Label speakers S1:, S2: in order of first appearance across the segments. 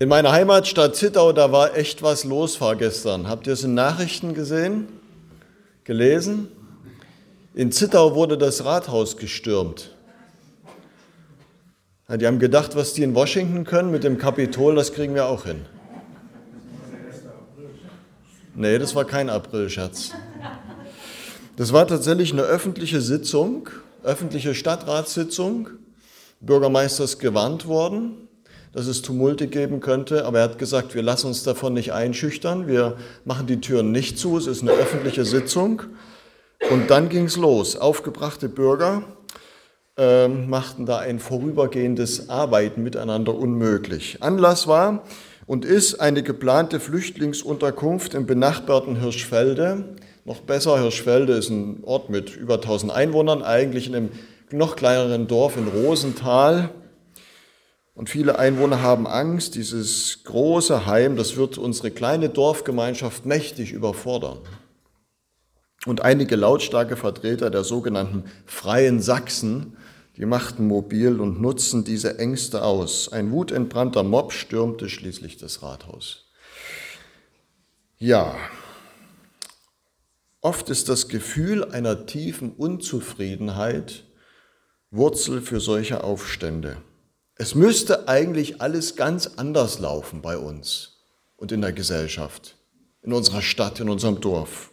S1: In meiner Heimatstadt Zittau, da war echt was los vorgestern. Habt ihr es in Nachrichten gesehen? Gelesen? In Zittau wurde das Rathaus gestürmt. Ja, die haben gedacht, was die in Washington können mit dem Kapitol, das kriegen wir auch hin. Nee, das war kein Aprilscherz. Das war tatsächlich eine öffentliche Sitzung, öffentliche Stadtratssitzung. Bürgermeister ist gewarnt worden, dass es Tumulte geben könnte, aber er hat gesagt, wir lassen uns davon nicht einschüchtern, wir machen die Türen nicht zu, es ist eine öffentliche Sitzung. Und dann ging es los. Aufgebrachte Bürger äh, machten da ein vorübergehendes Arbeiten miteinander unmöglich. Anlass war und ist eine geplante Flüchtlingsunterkunft im benachbarten Hirschfelde. Noch besser, Hirschfelde ist ein Ort mit über 1000 Einwohnern, eigentlich in einem noch kleineren Dorf in Rosenthal. Und viele Einwohner haben Angst, dieses große Heim, das wird unsere kleine Dorfgemeinschaft mächtig überfordern. Und einige lautstarke Vertreter der sogenannten Freien Sachsen, die machten mobil und nutzten diese Ängste aus. Ein wutentbrannter Mob stürmte schließlich das Rathaus. Ja, oft ist das Gefühl einer tiefen Unzufriedenheit Wurzel für solche Aufstände. Es müsste eigentlich alles ganz anders laufen bei uns und in der Gesellschaft, in unserer Stadt, in unserem Dorf.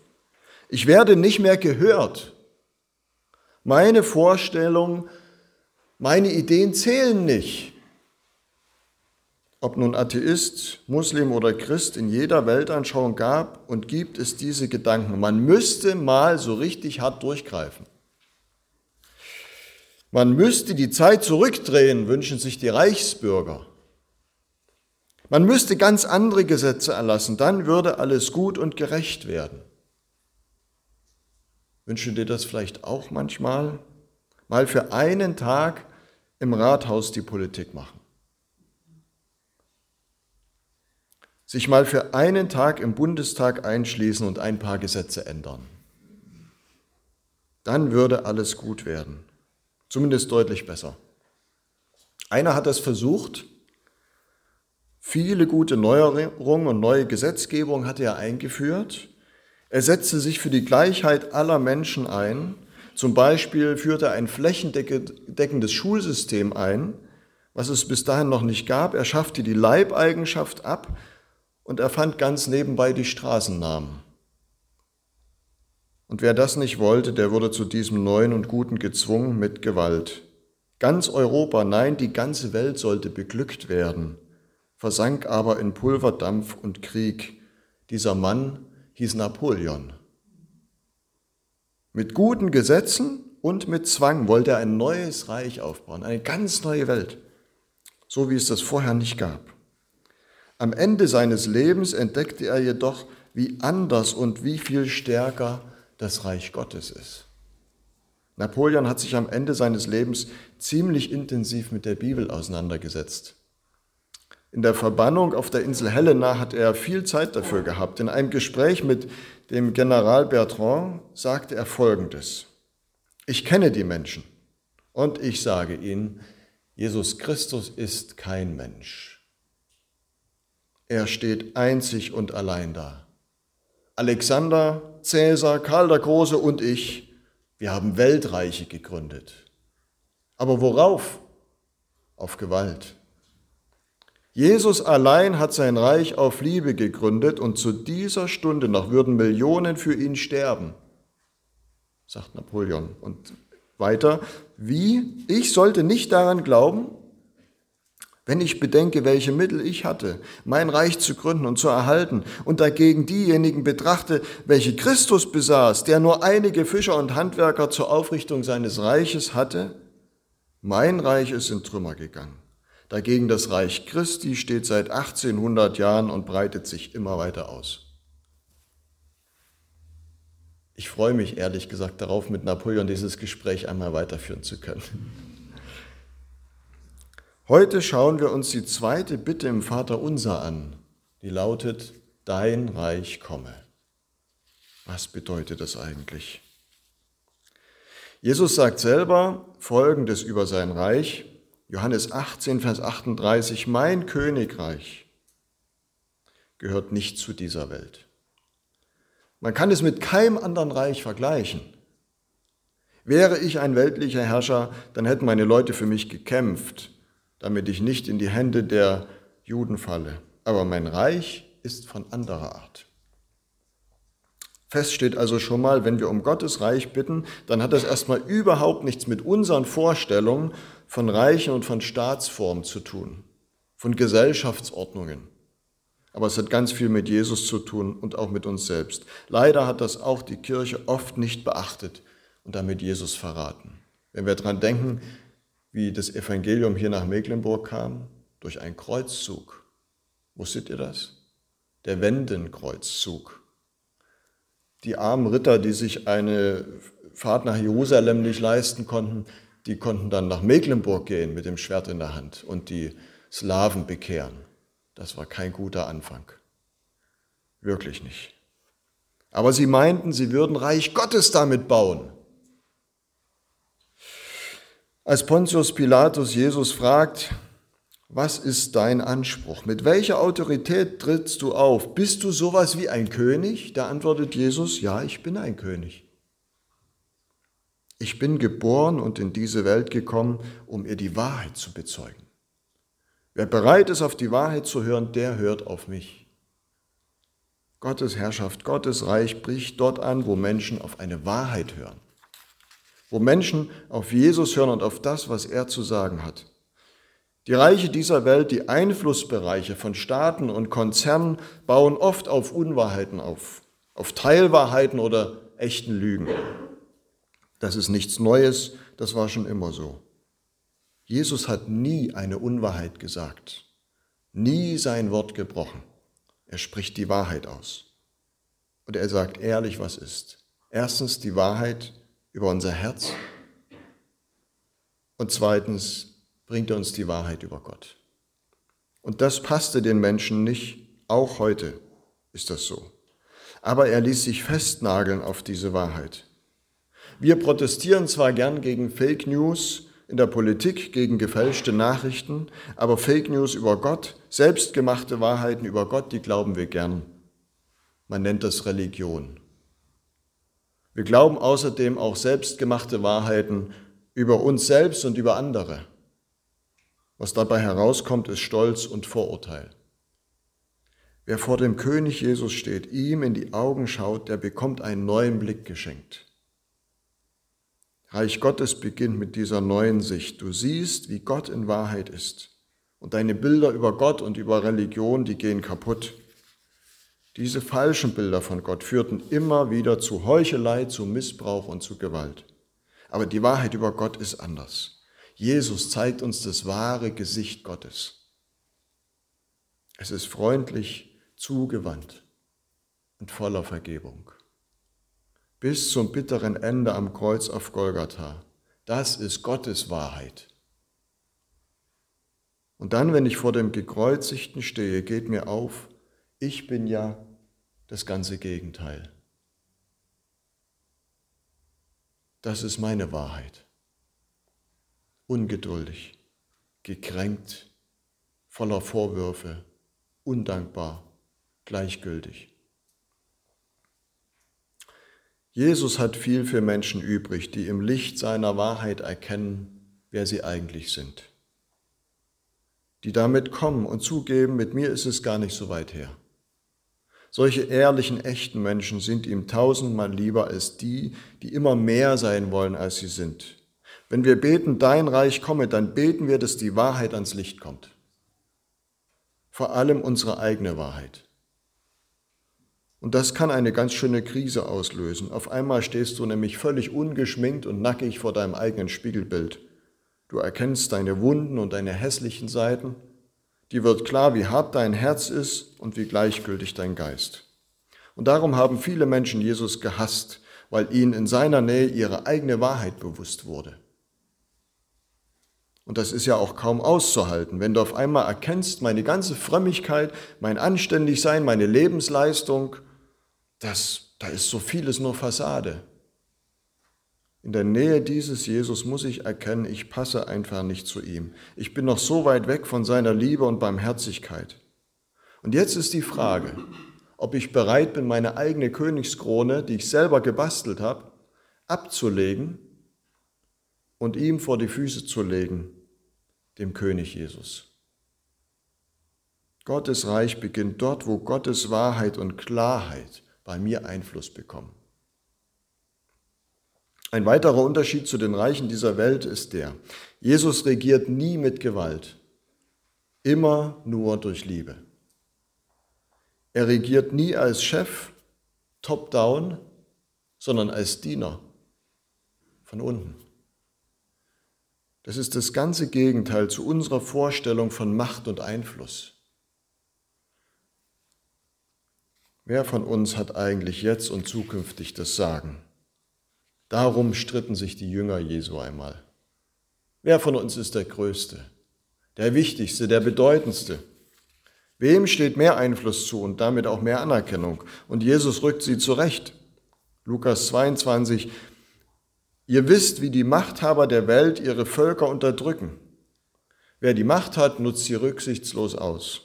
S1: Ich werde nicht mehr gehört. Meine Vorstellungen, meine Ideen zählen nicht. Ob nun Atheist, Muslim oder Christ, in jeder Weltanschauung gab und gibt es diese Gedanken. Man müsste mal so richtig hart durchgreifen. Man müsste die Zeit zurückdrehen, wünschen sich die Reichsbürger. Man müsste ganz andere Gesetze erlassen, dann würde alles gut und gerecht werden. Wünschen dir das vielleicht auch manchmal? Mal für einen Tag im Rathaus die Politik machen. Sich mal für einen Tag im Bundestag einschließen und ein paar Gesetze ändern. Dann würde alles gut werden. Zumindest deutlich besser. Einer hat das versucht. Viele gute Neuerungen und neue Gesetzgebung hatte er eingeführt. Er setzte sich für die Gleichheit aller Menschen ein. Zum Beispiel führte er ein flächendeckendes Schulsystem ein, was es bis dahin noch nicht gab. Er schaffte die Leibeigenschaft ab und erfand ganz nebenbei die Straßennamen. Und wer das nicht wollte, der wurde zu diesem Neuen und Guten gezwungen mit Gewalt. Ganz Europa, nein, die ganze Welt sollte beglückt werden, versank aber in Pulverdampf und Krieg. Dieser Mann hieß Napoleon. Mit guten Gesetzen und mit Zwang wollte er ein neues Reich aufbauen, eine ganz neue Welt, so wie es das vorher nicht gab. Am Ende seines Lebens entdeckte er jedoch, wie anders und wie viel stärker das Reich Gottes ist. Napoleon hat sich am Ende seines Lebens ziemlich intensiv mit der Bibel auseinandergesetzt. In der Verbannung auf der Insel Helena hat er viel Zeit dafür gehabt. In einem Gespräch mit dem General Bertrand sagte er Folgendes. Ich kenne die Menschen und ich sage ihnen, Jesus Christus ist kein Mensch. Er steht einzig und allein da. Alexander, Cäsar, Karl der Große und ich, wir haben Weltreiche gegründet. Aber worauf? Auf Gewalt. Jesus allein hat sein Reich auf Liebe gegründet und zu dieser Stunde noch würden Millionen für ihn sterben, sagt Napoleon. Und weiter, wie? Ich sollte nicht daran glauben, wenn ich bedenke, welche Mittel ich hatte, mein Reich zu gründen und zu erhalten, und dagegen diejenigen betrachte, welche Christus besaß, der nur einige Fischer und Handwerker zur Aufrichtung seines Reiches hatte, mein Reich ist in Trümmer gegangen. Dagegen das Reich Christi steht seit 1800 Jahren und breitet sich immer weiter aus. Ich freue mich ehrlich gesagt darauf, mit Napoleon dieses Gespräch einmal weiterführen zu können. Heute schauen wir uns die zweite Bitte im Vater Unser an, die lautet, Dein Reich komme. Was bedeutet das eigentlich? Jesus sagt selber Folgendes über sein Reich, Johannes 18, Vers 38, Mein Königreich gehört nicht zu dieser Welt. Man kann es mit keinem anderen Reich vergleichen. Wäre ich ein weltlicher Herrscher, dann hätten meine Leute für mich gekämpft, damit ich nicht in die Hände der Juden falle. Aber mein Reich ist von anderer Art. Fest steht also schon mal, wenn wir um Gottes Reich bitten, dann hat das erstmal überhaupt nichts mit unseren Vorstellungen von Reichen und von Staatsformen zu tun, von Gesellschaftsordnungen. Aber es hat ganz viel mit Jesus zu tun und auch mit uns selbst. Leider hat das auch die Kirche oft nicht beachtet und damit Jesus verraten. Wenn wir daran denken, wie das Evangelium hier nach Mecklenburg kam, durch einen Kreuzzug. Wusstet ihr das? Der Wendenkreuzzug. Die armen Ritter, die sich eine Fahrt nach Jerusalem nicht leisten konnten, die konnten dann nach Mecklenburg gehen mit dem Schwert in der Hand und die Slawen bekehren. Das war kein guter Anfang. Wirklich nicht. Aber sie meinten, sie würden Reich Gottes damit bauen. Als Pontius Pilatus Jesus fragt, was ist dein Anspruch? Mit welcher Autorität trittst du auf? Bist du sowas wie ein König? Da antwortet Jesus, ja, ich bin ein König. Ich bin geboren und in diese Welt gekommen, um ihr die Wahrheit zu bezeugen. Wer bereit ist, auf die Wahrheit zu hören, der hört auf mich. Gottes Herrschaft, Gottes Reich bricht dort an, wo Menschen auf eine Wahrheit hören wo Menschen auf Jesus hören und auf das, was er zu sagen hat. Die Reiche dieser Welt, die Einflussbereiche von Staaten und Konzernen bauen oft auf Unwahrheiten auf, auf Teilwahrheiten oder echten Lügen. Das ist nichts Neues, das war schon immer so. Jesus hat nie eine Unwahrheit gesagt, nie sein Wort gebrochen. Er spricht die Wahrheit aus. Und er sagt ehrlich, was ist. Erstens die Wahrheit über unser Herz. Und zweitens bringt er uns die Wahrheit über Gott. Und das passte den Menschen nicht. Auch heute ist das so. Aber er ließ sich festnageln auf diese Wahrheit. Wir protestieren zwar gern gegen Fake News in der Politik, gegen gefälschte Nachrichten, aber Fake News über Gott, selbstgemachte Wahrheiten über Gott, die glauben wir gern. Man nennt das Religion. Wir glauben außerdem auch selbstgemachte Wahrheiten über uns selbst und über andere. Was dabei herauskommt, ist Stolz und Vorurteil. Wer vor dem König Jesus steht, ihm in die Augen schaut, der bekommt einen neuen Blick geschenkt. Reich Gottes beginnt mit dieser neuen Sicht. Du siehst, wie Gott in Wahrheit ist. Und deine Bilder über Gott und über Religion, die gehen kaputt. Diese falschen Bilder von Gott führten immer wieder zu Heuchelei, zu Missbrauch und zu Gewalt. Aber die Wahrheit über Gott ist anders. Jesus zeigt uns das wahre Gesicht Gottes. Es ist freundlich, zugewandt und voller Vergebung. Bis zum bitteren Ende am Kreuz auf Golgatha. Das ist Gottes Wahrheit. Und dann, wenn ich vor dem Gekreuzigten stehe, geht mir auf, ich bin ja das ganze Gegenteil. Das ist meine Wahrheit. Ungeduldig, gekränkt, voller Vorwürfe, undankbar, gleichgültig. Jesus hat viel für Menschen übrig, die im Licht seiner Wahrheit erkennen, wer sie eigentlich sind. Die damit kommen und zugeben, mit mir ist es gar nicht so weit her. Solche ehrlichen, echten Menschen sind ihm tausendmal lieber als die, die immer mehr sein wollen, als sie sind. Wenn wir beten, dein Reich komme, dann beten wir, dass die Wahrheit ans Licht kommt. Vor allem unsere eigene Wahrheit. Und das kann eine ganz schöne Krise auslösen. Auf einmal stehst du nämlich völlig ungeschminkt und nackig vor deinem eigenen Spiegelbild. Du erkennst deine Wunden und deine hässlichen Seiten Dir wird klar, wie hart dein Herz ist und wie gleichgültig dein Geist. Und darum haben viele Menschen Jesus gehasst, weil ihnen in seiner Nähe ihre eigene Wahrheit bewusst wurde. Und das ist ja auch kaum auszuhalten, wenn du auf einmal erkennst, meine ganze Frömmigkeit, mein Anständigsein, meine Lebensleistung, das, da ist so vieles nur Fassade. In der Nähe dieses Jesus muss ich erkennen, ich passe einfach nicht zu ihm. Ich bin noch so weit weg von seiner Liebe und Barmherzigkeit. Und jetzt ist die Frage, ob ich bereit bin, meine eigene Königskrone, die ich selber gebastelt habe, abzulegen und ihm vor die Füße zu legen, dem König Jesus. Gottes Reich beginnt dort, wo Gottes Wahrheit und Klarheit bei mir Einfluss bekommen. Ein weiterer Unterschied zu den Reichen dieser Welt ist der, Jesus regiert nie mit Gewalt, immer nur durch Liebe. Er regiert nie als Chef, top-down, sondern als Diener von unten. Das ist das ganze Gegenteil zu unserer Vorstellung von Macht und Einfluss. Wer von uns hat eigentlich jetzt und zukünftig das Sagen? Darum stritten sich die Jünger Jesu einmal. Wer von uns ist der Größte, der Wichtigste, der Bedeutendste? Wem steht mehr Einfluss zu und damit auch mehr Anerkennung? Und Jesus rückt sie zurecht. Lukas 22, Ihr wisst, wie die Machthaber der Welt ihre Völker unterdrücken. Wer die Macht hat, nutzt sie rücksichtslos aus.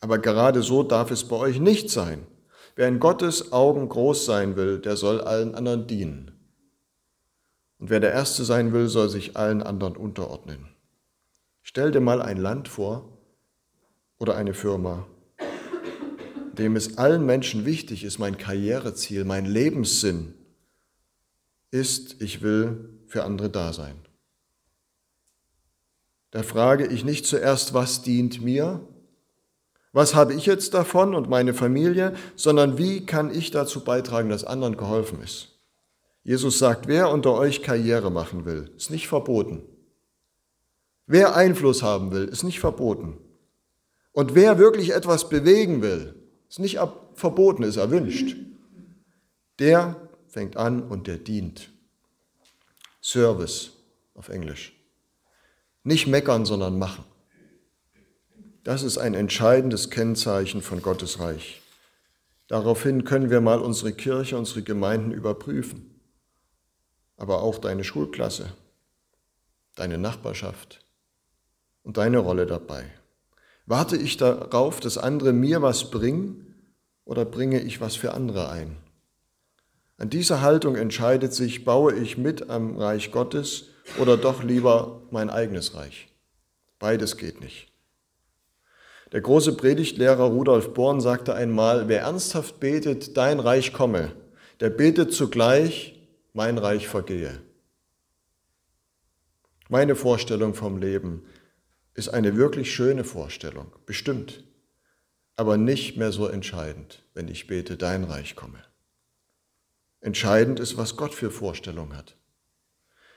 S1: Aber gerade so darf es bei euch nicht sein. Wer in Gottes Augen groß sein will, der soll allen anderen dienen. Und wer der Erste sein will, soll sich allen anderen unterordnen. Stell dir mal ein Land vor oder eine Firma, dem es allen Menschen wichtig ist, mein Karriereziel, mein Lebenssinn, ist, ich will für andere da sein. Da frage ich nicht zuerst, was dient mir, was habe ich jetzt davon und meine Familie, sondern wie kann ich dazu beitragen, dass anderen geholfen ist. Jesus sagt, wer unter euch Karriere machen will, ist nicht verboten. Wer Einfluss haben will, ist nicht verboten. Und wer wirklich etwas bewegen will, ist nicht verboten, ist erwünscht. Der fängt an und der dient. Service auf Englisch. Nicht meckern, sondern machen. Das ist ein entscheidendes Kennzeichen von Gottes Reich. Daraufhin können wir mal unsere Kirche, unsere Gemeinden überprüfen, aber auch deine Schulklasse, deine Nachbarschaft und deine Rolle dabei. Warte ich darauf, dass andere mir was bringen oder bringe ich was für andere ein? An dieser Haltung entscheidet sich, baue ich mit am Reich Gottes oder doch lieber mein eigenes Reich. Beides geht nicht. Der große Predigtlehrer Rudolf Born sagte einmal, wer ernsthaft betet, dein Reich komme, der betet zugleich, mein Reich vergehe. Meine Vorstellung vom Leben ist eine wirklich schöne Vorstellung, bestimmt, aber nicht mehr so entscheidend, wenn ich bete, dein Reich komme. Entscheidend ist, was Gott für Vorstellungen hat.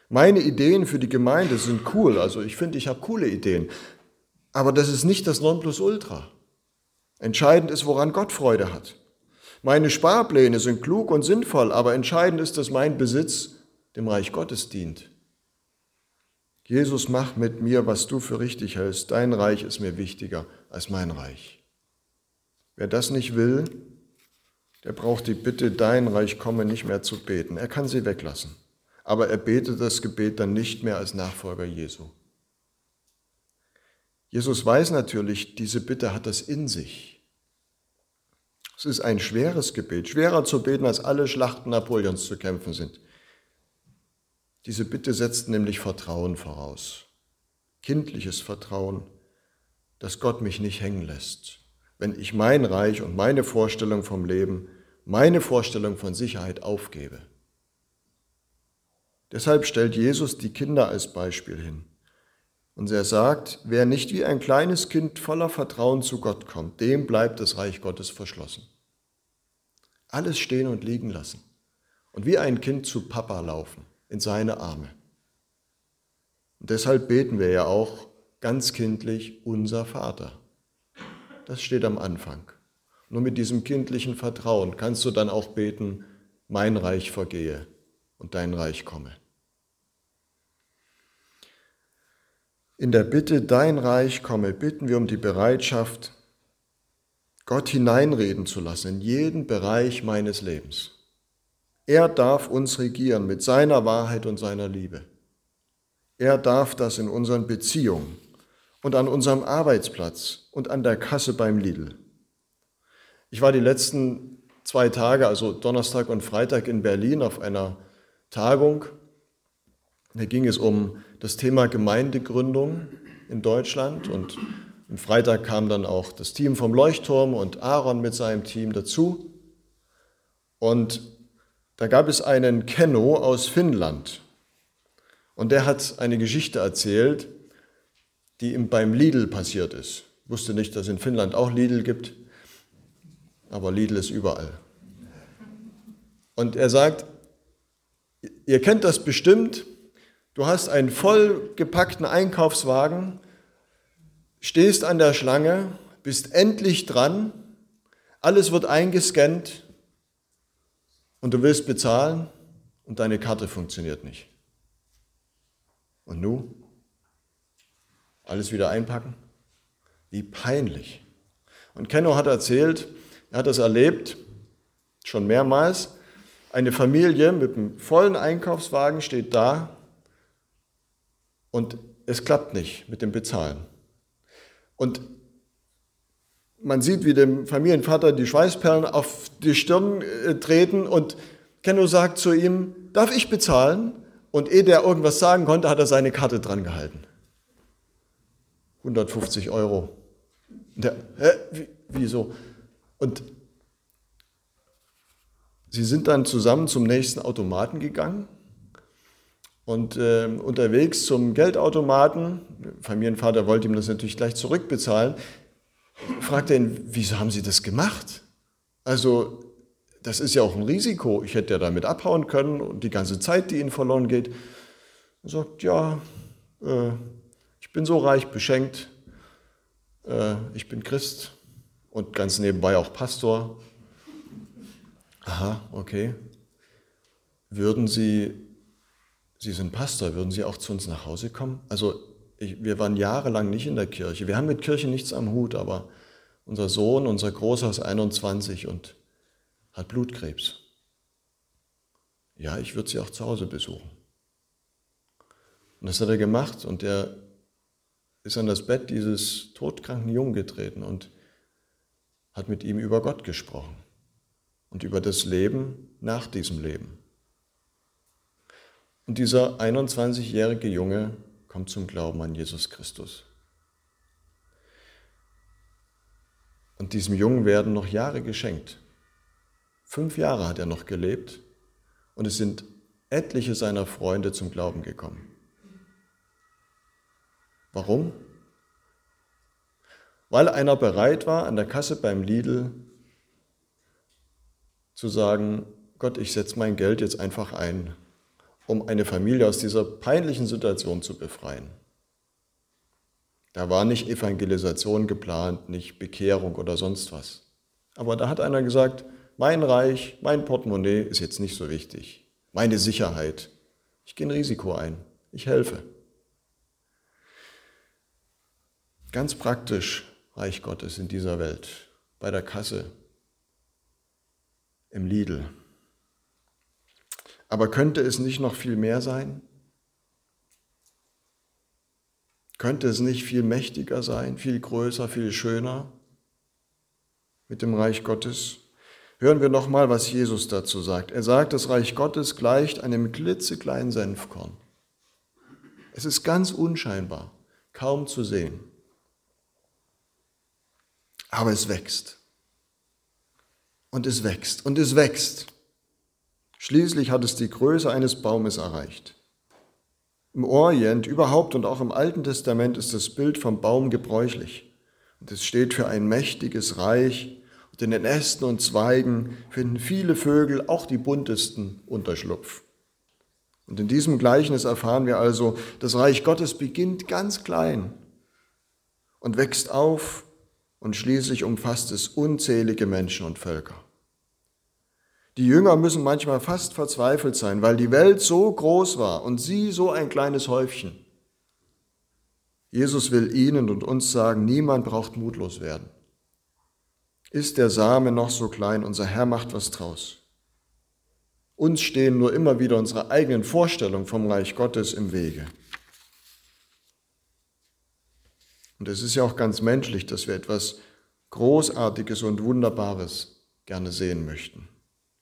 S1: Meine Ideen für die Gemeinde sind cool, also ich finde, ich habe coole Ideen, aber das ist nicht das Nonplusultra. Entscheidend ist, woran Gott Freude hat. Meine Sparpläne sind klug und sinnvoll, aber entscheidend ist, dass mein Besitz dem Reich Gottes dient. Jesus, mach mit mir, was du für richtig hältst. Dein Reich ist mir wichtiger als mein Reich. Wer das nicht will, der braucht die Bitte, dein Reich komme nicht mehr zu beten. Er kann sie weglassen. Aber er betet das Gebet dann nicht mehr als Nachfolger Jesu. Jesus weiß natürlich, diese Bitte hat das in sich. Es ist ein schweres Gebet, schwerer zu beten, als alle Schlachten Napoleons zu kämpfen sind. Diese Bitte setzt nämlich Vertrauen voraus, kindliches Vertrauen, dass Gott mich nicht hängen lässt, wenn ich mein Reich und meine Vorstellung vom Leben meine Vorstellung von Sicherheit aufgebe. Deshalb stellt Jesus die Kinder als Beispiel hin. Und er sagt, wer nicht wie ein kleines Kind voller Vertrauen zu Gott kommt, dem bleibt das Reich Gottes verschlossen. Alles stehen und liegen lassen und wie ein Kind zu Papa laufen, in seine Arme. Und deshalb beten wir ja auch ganz kindlich unser Vater. Das steht am Anfang. Nur mit diesem kindlichen Vertrauen kannst du dann auch beten, mein Reich vergehe und dein Reich komme. In der Bitte, dein Reich komme, bitten wir um die Bereitschaft, Gott hineinreden zu lassen in jeden Bereich meines Lebens. Er darf uns regieren mit seiner Wahrheit und seiner Liebe. Er darf das in unseren Beziehungen und an unserem Arbeitsplatz und an der Kasse beim Lidl Ich war die letzten zwei Tage, also Donnerstag und Freitag in Berlin auf einer Tagung. Da ging es um das Thema Gemeindegründung in Deutschland und am Freitag kam dann auch das Team vom Leuchtturm und Aaron mit seinem Team dazu. Und da gab es einen Kenno aus Finnland. Und der hat eine Geschichte erzählt, die ihm beim Lidl passiert ist. Ich wusste nicht, dass es in Finnland auch Lidl gibt, aber Lidl ist überall. Und er sagt, ihr kennt das bestimmt, du hast einen vollgepackten Einkaufswagen, stehst an der Schlange, bist endlich dran, alles wird eingescannt und du willst bezahlen und deine Karte funktioniert nicht. Und nun? Alles wieder einpacken? Wie peinlich. Und Kenno hat erzählt, er hat das erlebt, schon mehrmals. Eine Familie mit einem vollen Einkaufswagen steht da und es klappt nicht mit dem Bezahlen. Und man sieht, wie dem Familienvater die Schweißperlen auf die Stirn äh, treten und Kenno sagt zu ihm, darf ich bezahlen? Und ehe der irgendwas sagen konnte, hat er seine Karte dran gehalten. 150 Euro. Der, hä, wie, wieso? Und sie sind dann zusammen zum nächsten Automaten gegangen und äh, unterwegs zum Geldautomaten, Familienvater wollte ihm das natürlich gleich zurückbezahlen, fragte ihn, wieso haben Sie das gemacht? Also das ist ja auch ein Risiko. Ich hätte ja damit abhauen können und die ganze Zeit, die Ihnen verloren geht. Er sagt, ja, äh, ich bin so reich beschenkt, äh, ich bin Christ und ganz nebenbei auch Pastor. Aha, okay. Würden Sie, Sie sind Pastor, würden Sie auch zu uns nach Hause kommen? Also ich, wir waren jahrelang nicht in der Kirche. Wir haben mit Kirche nichts am Hut, aber unser Sohn, unser Großer ist 21 und hat Blutkrebs. Ja, ich würde sie auch zu Hause besuchen. Und das hat er gemacht und er ist an das Bett dieses todkranken Jungen getreten und hat mit ihm über Gott gesprochen und über das Leben nach diesem Leben. Und dieser 21-jährige Junge kommt zum Glauben an Jesus Christus. Und diesem Jungen werden noch Jahre geschenkt. Fünf Jahre hat er noch gelebt und es sind etliche seiner Freunde zum Glauben gekommen. Warum? Weil einer bereit war, an der Kasse beim Lidl zu sagen, Gott, ich setze mein Geld jetzt einfach ein, um eine Familie aus dieser peinlichen Situation zu befreien. Da war nicht Evangelisation geplant, nicht Bekehrung oder sonst was. Aber da hat einer gesagt, mein Reich, mein Portemonnaie ist jetzt nicht so wichtig. Meine Sicherheit. Ich gehe ein Risiko ein. Ich helfe. Ganz praktisch Reich Gottes in dieser Welt. Bei der Kasse. Im Lidl. Aber könnte es nicht noch viel mehr sein? Könnte es nicht viel mächtiger sein, viel größer, viel schöner mit dem Reich Gottes? Hören wir nochmal, was Jesus dazu sagt. Er sagt, das Reich Gottes gleicht einem klitzekleinen Senfkorn. Es ist ganz unscheinbar, kaum zu sehen. Aber es wächst. Und es wächst und es wächst. Schließlich hat es die Größe eines Baumes erreicht. Im Orient überhaupt und auch im Alten Testament ist das Bild vom Baum gebräuchlich. Und es steht für ein mächtiges Reich, und in den Ästen und Zweigen finden viele Vögel, auch die buntesten, Unterschlupf. Und in diesem Gleichnis erfahren wir also, das Reich Gottes beginnt ganz klein und wächst auf und schließlich umfasst es unzählige Menschen und Völker. Die Jünger müssen manchmal fast verzweifelt sein, weil die Welt so groß war und sie so ein kleines Häufchen. Jesus will ihnen und uns sagen, niemand braucht mutlos werden. Ist der Same noch so klein, unser Herr macht was draus. Uns stehen nur immer wieder unsere eigenen Vorstellungen vom Reich Gottes im Wege. Und es ist ja auch ganz menschlich, dass wir etwas Großartiges und Wunderbares gerne sehen möchten.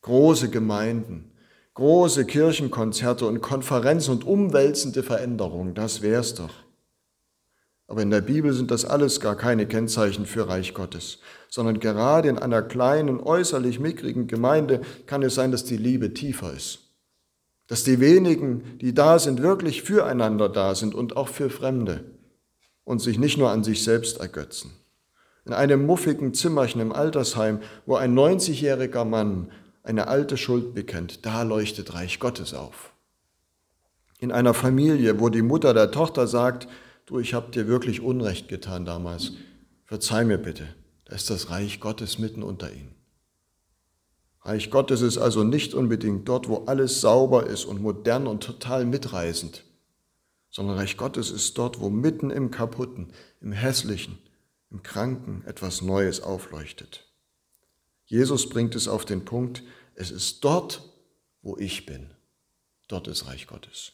S1: Große Gemeinden, große Kirchenkonzerte und Konferenzen und umwälzende Veränderungen, das wär's doch. Aber in der Bibel sind das alles gar keine Kennzeichen für Reich Gottes, sondern gerade in einer kleinen, äußerlich mickrigen Gemeinde kann es sein, dass die Liebe tiefer ist. Dass die wenigen, die da sind, wirklich füreinander da sind und auch für Fremde und sich nicht nur an sich selbst ergötzen. In einem muffigen Zimmerchen im Altersheim, wo ein 90-jähriger Mann eine alte Schuld bekennt, da leuchtet Reich Gottes auf. In einer Familie, wo die Mutter der Tochter sagt, du, ich habe dir wirklich Unrecht getan damals, verzeih mir bitte, da ist das Reich Gottes mitten unter ihnen. Reich Gottes ist also nicht unbedingt dort, wo alles sauber ist und modern und total mitreißend, sondern Reich Gottes ist dort, wo mitten im Kaputten, im Hässlichen, im Kranken etwas Neues aufleuchtet. Jesus bringt es auf den Punkt, es ist dort, wo ich bin. Dort ist Reich Gottes.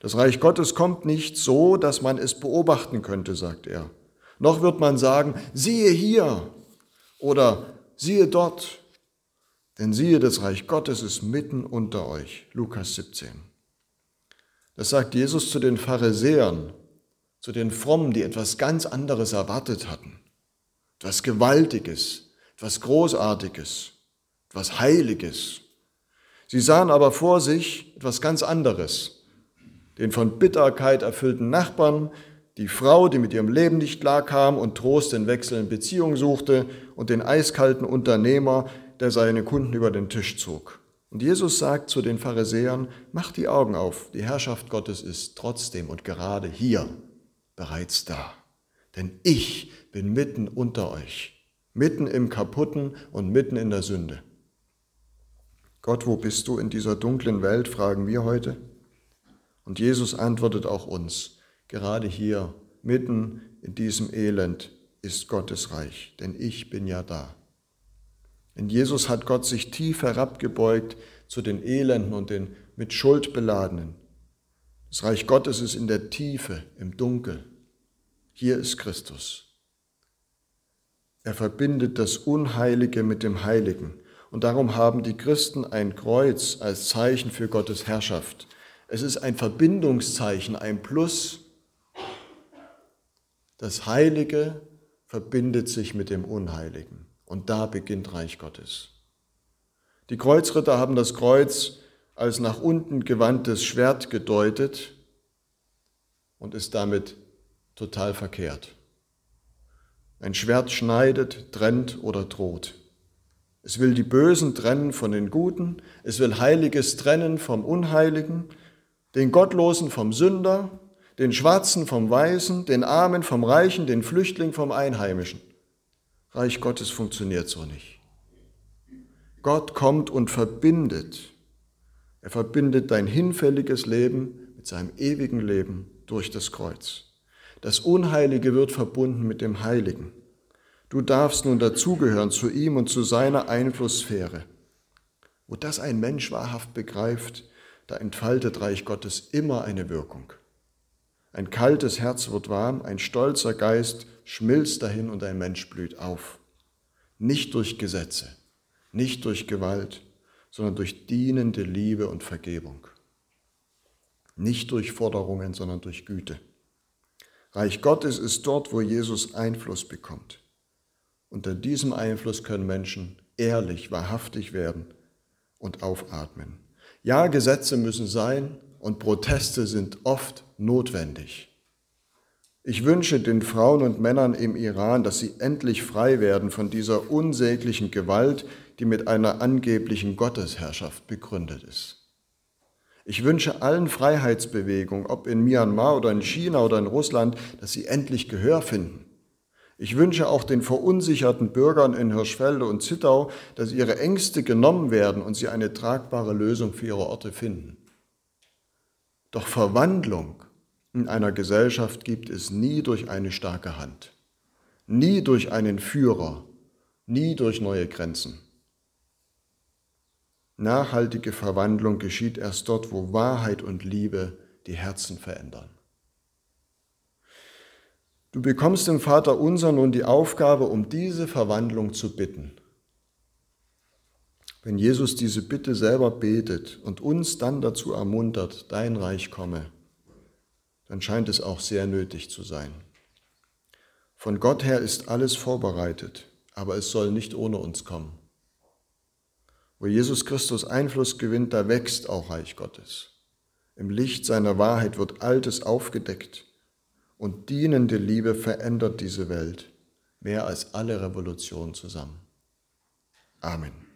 S1: Das Reich Gottes kommt nicht so, dass man es beobachten könnte, sagt er. Noch wird man sagen, siehe hier oder siehe dort. Denn siehe, das Reich Gottes ist mitten unter euch. Lukas 17. Das sagt Jesus zu den Pharisäern, zu den Frommen, die etwas ganz anderes erwartet hatten. Etwas Gewaltiges, etwas Großartiges, etwas Heiliges. Sie sahen aber vor sich etwas ganz anderes. Den von Bitterkeit erfüllten Nachbarn, die Frau, die mit ihrem Leben nicht klarkam und Trost in wechselnden Beziehungen suchte, und den eiskalten Unternehmer, der seine Kunden über den Tisch zog. Und Jesus sagt zu den Pharisäern, macht die Augen auf, die Herrschaft Gottes ist trotzdem und gerade hier bereits da. Denn ich bin mitten unter euch, mitten im Kaputten und mitten in der Sünde. Gott, wo bist du in dieser dunklen Welt, fragen wir heute. Und Jesus antwortet auch uns, gerade hier, mitten in diesem Elend ist Gottes Reich, denn ich bin ja da. In Jesus hat Gott sich tief herabgebeugt zu den Elenden und den mit Schuld beladenen. Das Reich Gottes ist in der Tiefe, im Dunkel. Hier ist Christus. Er verbindet das Unheilige mit dem Heiligen. Und darum haben die Christen ein Kreuz als Zeichen für Gottes Herrschaft. Es ist ein Verbindungszeichen, ein Plus. Das Heilige verbindet sich mit dem Unheiligen. Und da beginnt Reich Gottes. Die Kreuzritter haben das Kreuz als nach unten gewandtes Schwert gedeutet und ist damit total verkehrt. Ein Schwert schneidet, trennt oder droht. Es will die Bösen trennen von den Guten, es will Heiliges trennen vom Unheiligen, den Gottlosen vom Sünder, den Schwarzen vom Weißen, den Armen vom Reichen, den Flüchtling vom Einheimischen. Reich Gottes funktioniert so nicht. Gott kommt und verbindet. Er verbindet dein hinfälliges Leben mit seinem ewigen Leben durch das Kreuz. Das Unheilige wird verbunden mit dem Heiligen. Du darfst nun dazugehören zu ihm und zu seiner Einflusssphäre. Wo das ein Mensch wahrhaft begreift, da entfaltet Reich Gottes immer eine Wirkung. Ein kaltes Herz wird warm, ein stolzer Geist schmilzt dahin und ein Mensch blüht auf. Nicht durch Gesetze, nicht durch Gewalt, sondern durch dienende Liebe und Vergebung. Nicht durch Forderungen, sondern durch Güte. Reich Gottes ist dort, wo Jesus Einfluss bekommt. Unter diesem Einfluss können Menschen ehrlich, wahrhaftig werden und aufatmen. Ja, Gesetze müssen sein und Proteste sind oft notwendig. Ich wünsche den Frauen und Männern im Iran, dass sie endlich frei werden von dieser unsäglichen Gewalt, die mit einer angeblichen Gottesherrschaft begründet ist. Ich wünsche allen Freiheitsbewegungen, ob in Myanmar oder in China oder in Russland, dass sie endlich Gehör finden. Ich wünsche auch den verunsicherten Bürgern in Hirschfelde und Zittau, dass ihre Ängste genommen werden und sie eine tragbare Lösung für ihre Orte finden. Doch Verwandlung in einer Gesellschaft gibt es nie durch eine starke Hand, nie durch einen Führer, nie durch neue Grenzen. Nachhaltige Verwandlung geschieht erst dort, wo Wahrheit und Liebe die Herzen verändern. Du bekommst im Vater unser nun die Aufgabe, um diese Verwandlung zu bitten. Wenn Jesus diese Bitte selber betet und uns dann dazu ermuntert, dein Reich komme, dann scheint es auch sehr nötig zu sein. Von Gott her ist alles vorbereitet, aber es soll nicht ohne uns kommen. Wo Jesus Christus Einfluss gewinnt, da wächst auch Reich Gottes. Im Licht seiner Wahrheit wird Altes aufgedeckt und dienende Liebe verändert diese Welt mehr als alle Revolutionen zusammen. Amen.